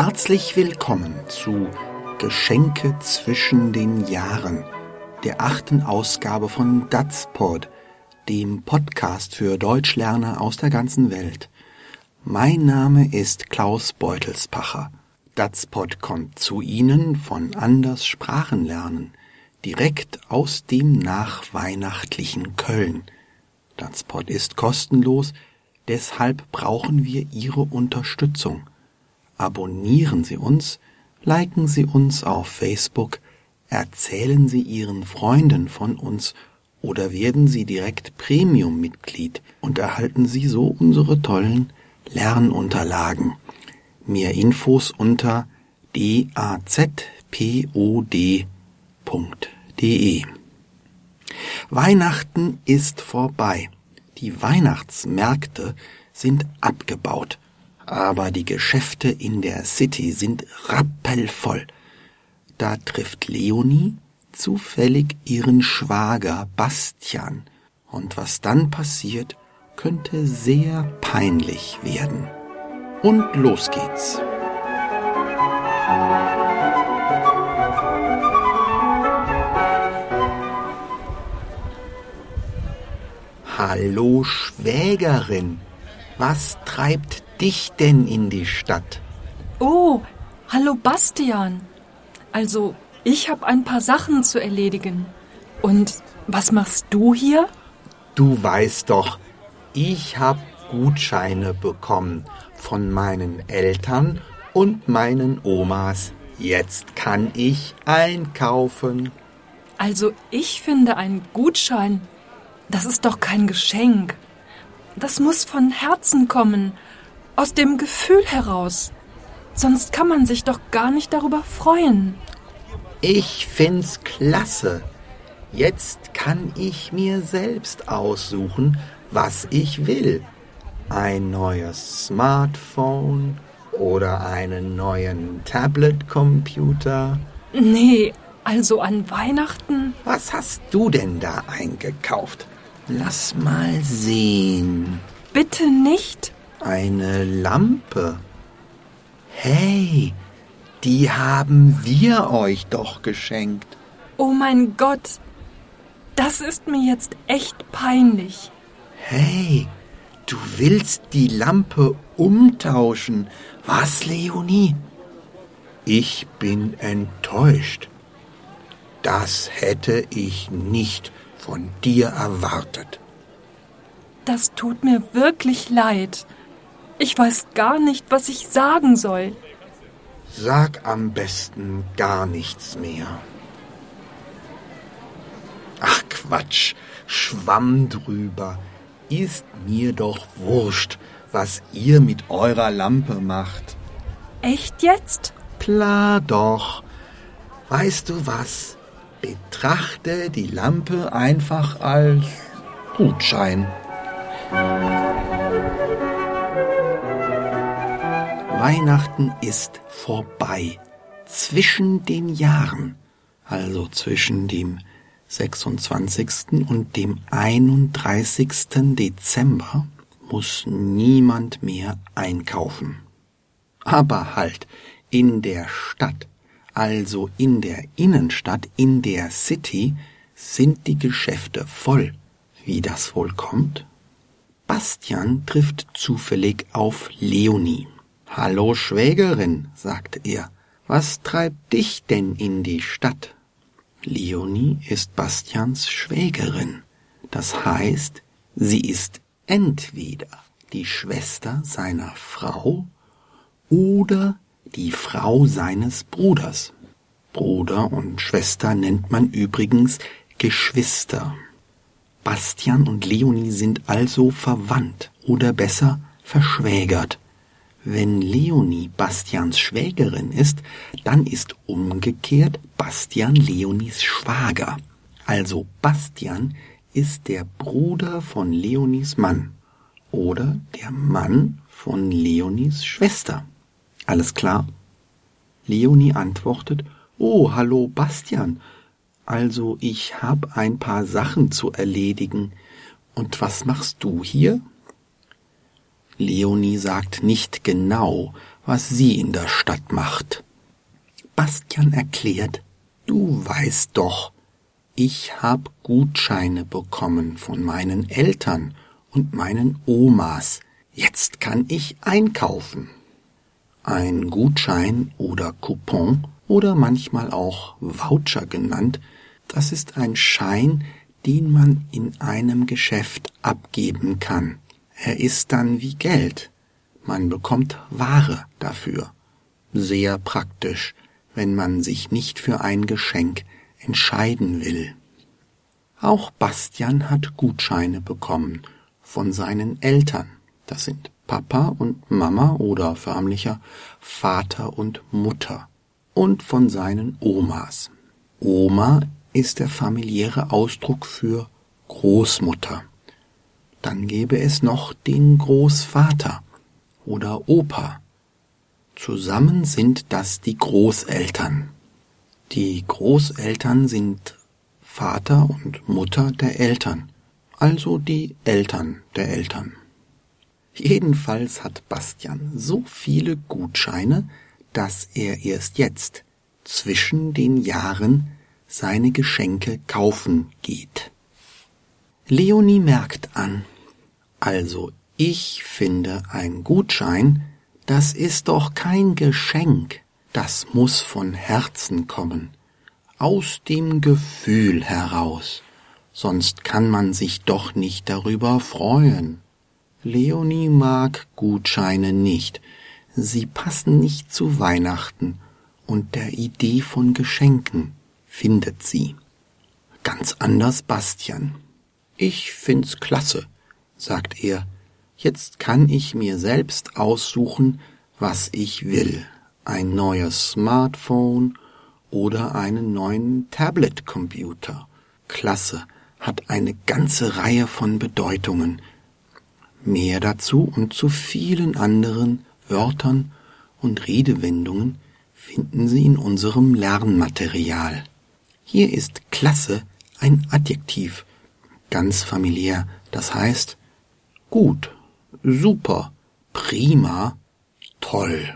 Herzlich willkommen zu Geschenke zwischen den Jahren, der achten Ausgabe von Datspod, dem Podcast für Deutschlerner aus der ganzen Welt. Mein Name ist Klaus Beutelspacher. Datspod kommt zu Ihnen von Anders Sprachenlernen, direkt aus dem nachweihnachtlichen Köln. Datspod ist kostenlos, deshalb brauchen wir Ihre Unterstützung. Abonnieren Sie uns, liken Sie uns auf Facebook, erzählen Sie Ihren Freunden von uns oder werden Sie direkt Premium-Mitglied und erhalten Sie so unsere tollen Lernunterlagen. Mehr Infos unter dazpod.de. Weihnachten ist vorbei. Die Weihnachtsmärkte sind abgebaut aber die Geschäfte in der City sind rappelvoll. Da trifft Leonie zufällig ihren Schwager Bastian, und was dann passiert, könnte sehr peinlich werden. Und los geht's. Hallo Schwägerin, was treibt dich denn in die Stadt? Oh, hallo Bastian. Also, ich habe ein paar Sachen zu erledigen. Und was machst du hier? Du weißt doch, ich hab Gutscheine bekommen von meinen Eltern und meinen Omas. Jetzt kann ich einkaufen. Also, ich finde ein Gutschein, das ist doch kein Geschenk. Das muss von Herzen kommen aus dem Gefühl heraus. Sonst kann man sich doch gar nicht darüber freuen. Ich find's klasse. Jetzt kann ich mir selbst aussuchen, was ich will. Ein neues Smartphone oder einen neuen Tablet-Computer. Nee, also an Weihnachten. Was hast du denn da eingekauft? Lass mal sehen. Bitte nicht. Eine Lampe. Hey, die haben wir euch doch geschenkt. Oh mein Gott, das ist mir jetzt echt peinlich. Hey, du willst die Lampe umtauschen. Was, Leonie? Ich bin enttäuscht. Das hätte ich nicht von dir erwartet. Das tut mir wirklich leid. Ich weiß gar nicht, was ich sagen soll. Sag am besten gar nichts mehr. Ach Quatsch, Schwamm drüber. Ist mir doch wurscht, was ihr mit eurer Lampe macht. Echt jetzt? Klar doch. Weißt du was? Betrachte die Lampe einfach als Gutschein. Weihnachten ist vorbei. Zwischen den Jahren, also zwischen dem 26. und dem 31. Dezember, muss niemand mehr einkaufen. Aber halt, in der Stadt, also in der Innenstadt, in der City, sind die Geschäfte voll. Wie das wohl kommt? Bastian trifft zufällig auf Leonie. Hallo Schwägerin, sagte er, was treibt dich denn in die Stadt? Leonie ist Bastians Schwägerin, das heißt, sie ist entweder die Schwester seiner Frau oder die Frau seines Bruders. Bruder und Schwester nennt man übrigens Geschwister. Bastian und Leonie sind also verwandt oder besser verschwägert. Wenn Leonie Bastians Schwägerin ist, dann ist umgekehrt Bastian Leonies Schwager. Also Bastian ist der Bruder von Leonies Mann oder der Mann von Leonies Schwester. Alles klar? Leonie antwortet, Oh, hallo Bastian. Also ich hab ein paar Sachen zu erledigen. Und was machst du hier? Leonie sagt nicht genau, was sie in der Stadt macht. Bastian erklärt, du weißt doch, ich hab Gutscheine bekommen von meinen Eltern und meinen Omas. Jetzt kann ich einkaufen. Ein Gutschein oder Coupon oder manchmal auch Voucher genannt, das ist ein Schein, den man in einem Geschäft abgeben kann. Er ist dann wie Geld. Man bekommt Ware dafür. Sehr praktisch, wenn man sich nicht für ein Geschenk entscheiden will. Auch Bastian hat Gutscheine bekommen von seinen Eltern. Das sind Papa und Mama oder förmlicher Vater und Mutter und von seinen Omas. Oma ist der familiäre Ausdruck für Großmutter. Dann gäbe es noch den Großvater oder Opa. Zusammen sind das die Großeltern. Die Großeltern sind Vater und Mutter der Eltern, also die Eltern der Eltern. Jedenfalls hat Bastian so viele Gutscheine, dass er erst jetzt, zwischen den Jahren, seine Geschenke kaufen geht. Leonie merkt an, also ich finde ein Gutschein, das ist doch kein Geschenk, das muss von Herzen kommen, aus dem Gefühl heraus, sonst kann man sich doch nicht darüber freuen. Leonie mag Gutscheine nicht, sie passen nicht zu Weihnachten und der Idee von Geschenken findet sie. Ganz anders Bastian. Ich find's klasse, sagt er. Jetzt kann ich mir selbst aussuchen, was ich will. Ein neues Smartphone oder einen neuen Tablet-Computer. Klasse, hat eine ganze Reihe von Bedeutungen. Mehr dazu und zu vielen anderen Wörtern und Redewendungen finden Sie in unserem Lernmaterial. Hier ist klasse ein Adjektiv, ganz familiär, das heißt gut, super, prima, toll.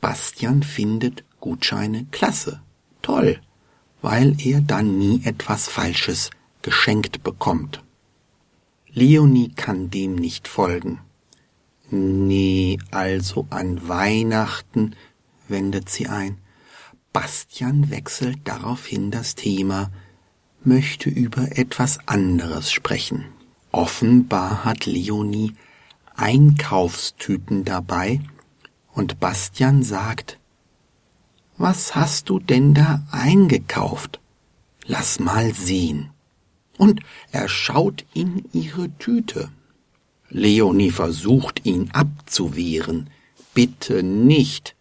Bastian findet Gutscheine klasse, toll, weil er dann nie etwas Falsches geschenkt bekommt. Leonie kann dem nicht folgen. Nee, also an Weihnachten, wendet sie ein. Bastian wechselt daraufhin das Thema, möchte über etwas anderes sprechen. Offenbar hat Leonie Einkaufstüten dabei und Bastian sagt, was hast du denn da eingekauft? Lass mal sehen. Und er schaut in ihre Tüte. Leonie versucht ihn abzuwehren. Bitte nicht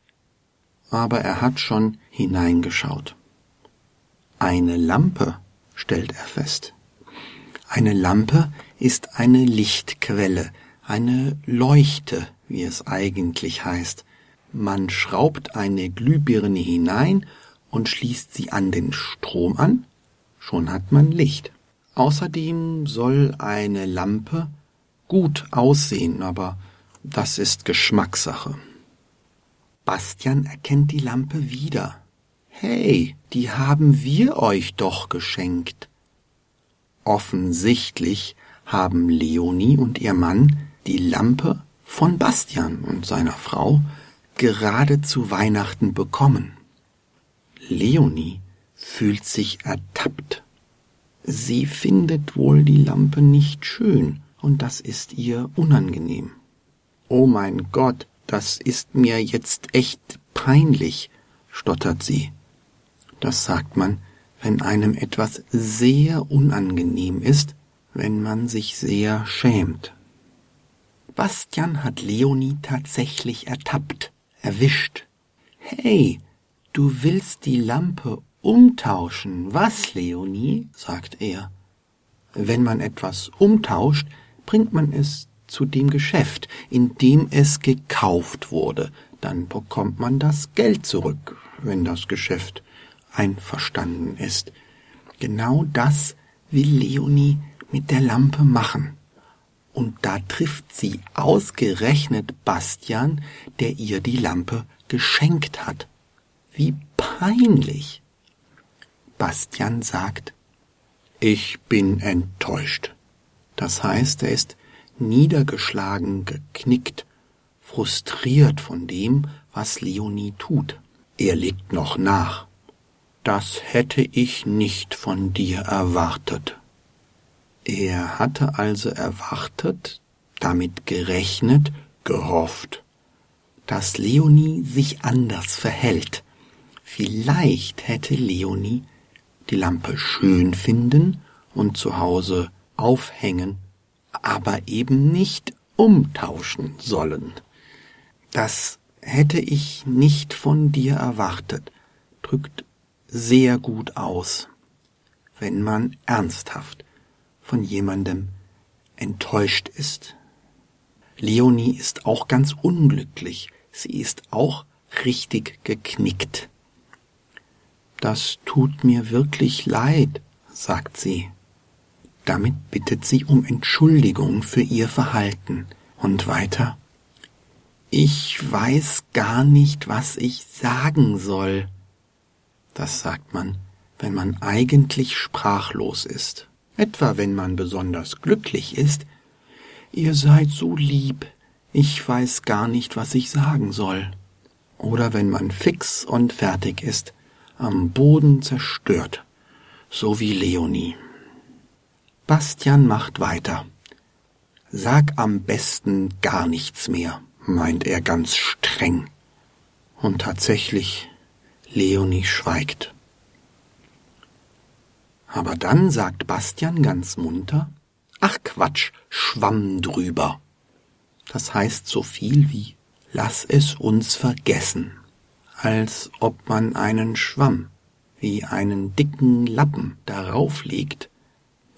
aber er hat schon hineingeschaut. Eine Lampe, stellt er fest. Eine Lampe ist eine Lichtquelle, eine Leuchte, wie es eigentlich heißt. Man schraubt eine Glühbirne hinein und schließt sie an den Strom an, schon hat man Licht. Außerdem soll eine Lampe gut aussehen, aber das ist Geschmackssache. Bastian erkennt die Lampe wieder. Hey, die haben wir euch doch geschenkt. Offensichtlich haben Leonie und ihr Mann die Lampe von Bastian und seiner Frau gerade zu Weihnachten bekommen. Leonie fühlt sich ertappt. Sie findet wohl die Lampe nicht schön, und das ist ihr unangenehm. Oh mein Gott, das ist mir jetzt echt peinlich, stottert sie. Das sagt man, wenn einem etwas sehr unangenehm ist, wenn man sich sehr schämt. Bastian hat Leonie tatsächlich ertappt, erwischt. Hey, du willst die Lampe umtauschen, was, Leonie? sagt er. Wenn man etwas umtauscht, bringt man es zu dem Geschäft, in dem es gekauft wurde. Dann bekommt man das Geld zurück, wenn das Geschäft einverstanden ist. Genau das will Leonie mit der Lampe machen. Und da trifft sie ausgerechnet Bastian, der ihr die Lampe geschenkt hat. Wie peinlich. Bastian sagt, ich bin enttäuscht. Das heißt, er ist niedergeschlagen, geknickt, frustriert von dem, was Leonie tut. Er legt noch nach. Das hätte ich nicht von dir erwartet. Er hatte also erwartet, damit gerechnet, gehofft, dass Leonie sich anders verhält. Vielleicht hätte Leonie die Lampe schön finden und zu Hause aufhängen, aber eben nicht umtauschen sollen. Das hätte ich nicht von dir erwartet, drückt sehr gut aus, wenn man ernsthaft von jemandem enttäuscht ist. Leonie ist auch ganz unglücklich, sie ist auch richtig geknickt. Das tut mir wirklich leid, sagt sie. Damit bittet sie um Entschuldigung für ihr Verhalten. Und weiter Ich weiß gar nicht, was ich sagen soll. Das sagt man, wenn man eigentlich sprachlos ist. Etwa wenn man besonders glücklich ist. Ihr seid so lieb, ich weiß gar nicht, was ich sagen soll. Oder wenn man fix und fertig ist, am Boden zerstört, so wie Leonie. Bastian macht weiter. Sag am besten gar nichts mehr, meint er ganz streng. Und tatsächlich, Leonie schweigt. Aber dann sagt Bastian ganz munter, Ach Quatsch, Schwamm drüber. Das heißt so viel wie Lass es uns vergessen als ob man einen Schwamm wie einen dicken Lappen darauf legt,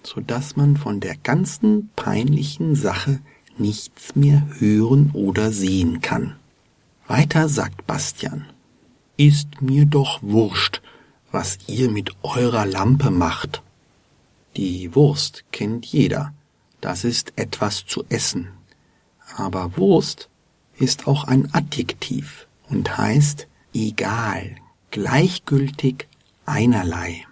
so dass man von der ganzen peinlichen Sache nichts mehr hören oder sehen kann. Weiter sagt Bastian, ist mir doch wurscht, was ihr mit eurer Lampe macht. Die Wurst kennt jeder, das ist etwas zu essen. Aber Wurst ist auch ein Adjektiv und heißt egal, gleichgültig, einerlei.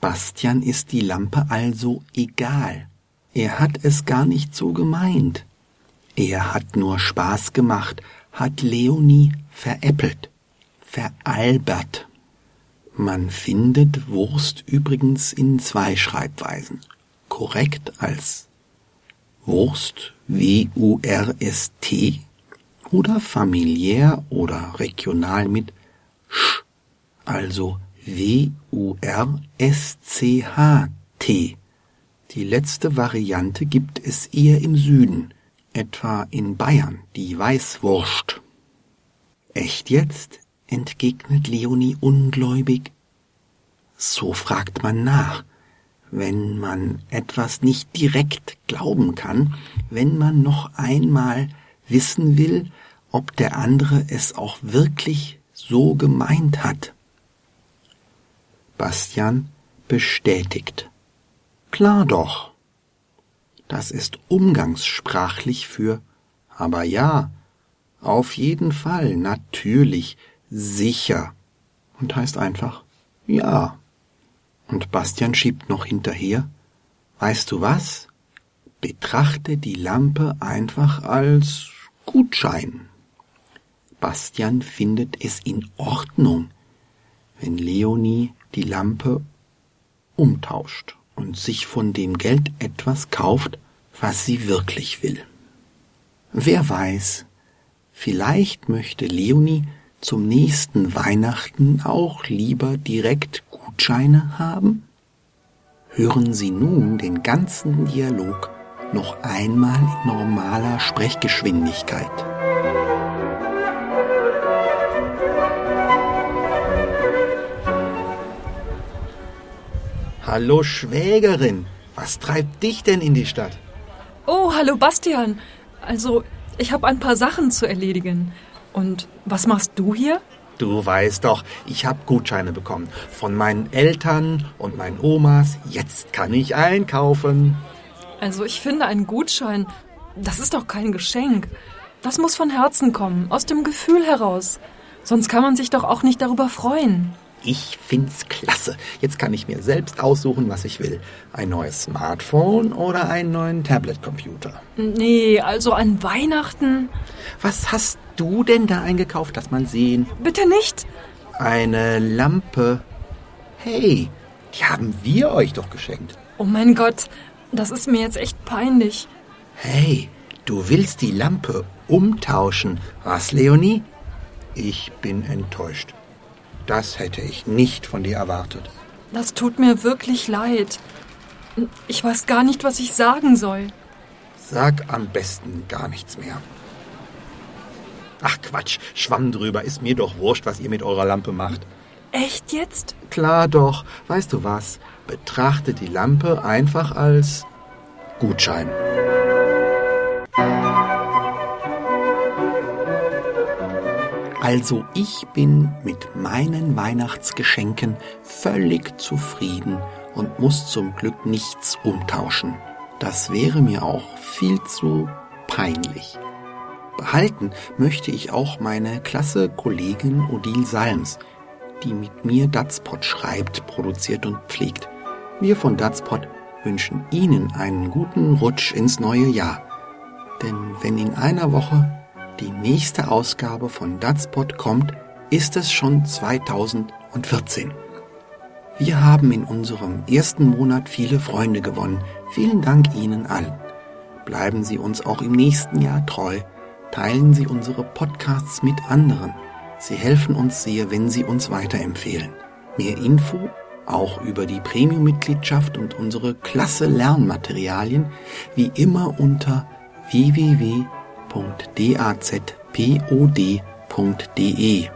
Bastian ist die Lampe also egal. Er hat es gar nicht so gemeint. Er hat nur Spaß gemacht, hat Leonie veräppelt, veralbert. Man findet Wurst übrigens in zwei Schreibweisen. Korrekt als Wurst, W-U-R-S-T, oder familiär oder regional mit sch, also W-U-R-S-C-H-T. Die letzte Variante gibt es eher im Süden, etwa in Bayern, die Weißwurst. Echt jetzt? entgegnet Leonie ungläubig. So fragt man nach, wenn man etwas nicht direkt glauben kann, wenn man noch einmal wissen will, ob der andere es auch wirklich so gemeint hat. Bastian bestätigt. Klar doch. Das ist umgangssprachlich für aber ja, auf jeden Fall, natürlich, sicher und heißt einfach ja. Und Bastian schiebt noch hinterher, weißt du was? Betrachte die Lampe einfach als Gutschein. Bastian findet es in Ordnung, wenn Leonie die Lampe umtauscht und sich von dem Geld etwas kauft, was sie wirklich will. Wer weiß, vielleicht möchte Leonie zum nächsten Weihnachten auch lieber direkt Gutscheine haben? Hören Sie nun den ganzen Dialog noch einmal in normaler Sprechgeschwindigkeit. Hallo Schwägerin, was treibt dich denn in die Stadt? Oh, hallo Bastian. Also, ich habe ein paar Sachen zu erledigen. Und was machst du hier? Du weißt doch, ich habe Gutscheine bekommen von meinen Eltern und meinen Omas. Jetzt kann ich einkaufen. Also ich finde, ein Gutschein, das ist doch kein Geschenk. Das muss von Herzen kommen, aus dem Gefühl heraus. Sonst kann man sich doch auch nicht darüber freuen. Ich find's klasse. Jetzt kann ich mir selbst aussuchen, was ich will. Ein neues Smartphone oder einen neuen Tablet-Computer. Nee, also an Weihnachten. Was hast du denn da eingekauft, dass man sehen? Bitte nicht. Eine Lampe. Hey, die haben wir euch doch geschenkt. Oh mein Gott, das ist mir jetzt echt peinlich. Hey, du willst die Lampe umtauschen, was, Leonie? Ich bin enttäuscht. Das hätte ich nicht von dir erwartet. Das tut mir wirklich leid. Ich weiß gar nicht, was ich sagen soll. Sag am besten gar nichts mehr. Ach Quatsch, Schwamm drüber, ist mir doch wurscht, was ihr mit eurer Lampe macht. Echt jetzt? Klar doch, weißt du was? Betrachte die Lampe einfach als Gutschein. Also ich bin mit meinen Weihnachtsgeschenken völlig zufrieden und muss zum Glück nichts umtauschen. Das wäre mir auch viel zu peinlich. Behalten möchte ich auch meine klasse Kollegin Odile Salms, die mit mir Datspot schreibt, produziert und pflegt. Wir von Datspot wünschen Ihnen einen guten Rutsch ins neue Jahr. Denn wenn in einer Woche die nächste Ausgabe von Datspot kommt, ist es schon 2014. Wir haben in unserem ersten Monat viele Freunde gewonnen. Vielen Dank Ihnen allen. Bleiben Sie uns auch im nächsten Jahr treu. Teilen Sie unsere Podcasts mit anderen. Sie helfen uns sehr, wenn Sie uns weiterempfehlen. Mehr Info auch über die Premium-Mitgliedschaft und unsere klasse Lernmaterialien wie immer unter www www.dazpod.de.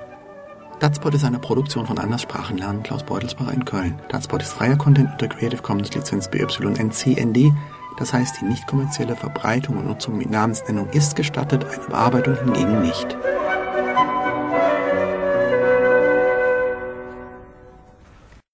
Datspot ist eine Produktion von Anderssprachen lernen Klaus Beutelsbacher in Köln. Datspot ist freier Content unter Creative Commons Lizenz BYNCND. Das heißt, die nicht kommerzielle Verbreitung und Nutzung mit Namensnennung ist gestattet, eine Bearbeitung hingegen nicht.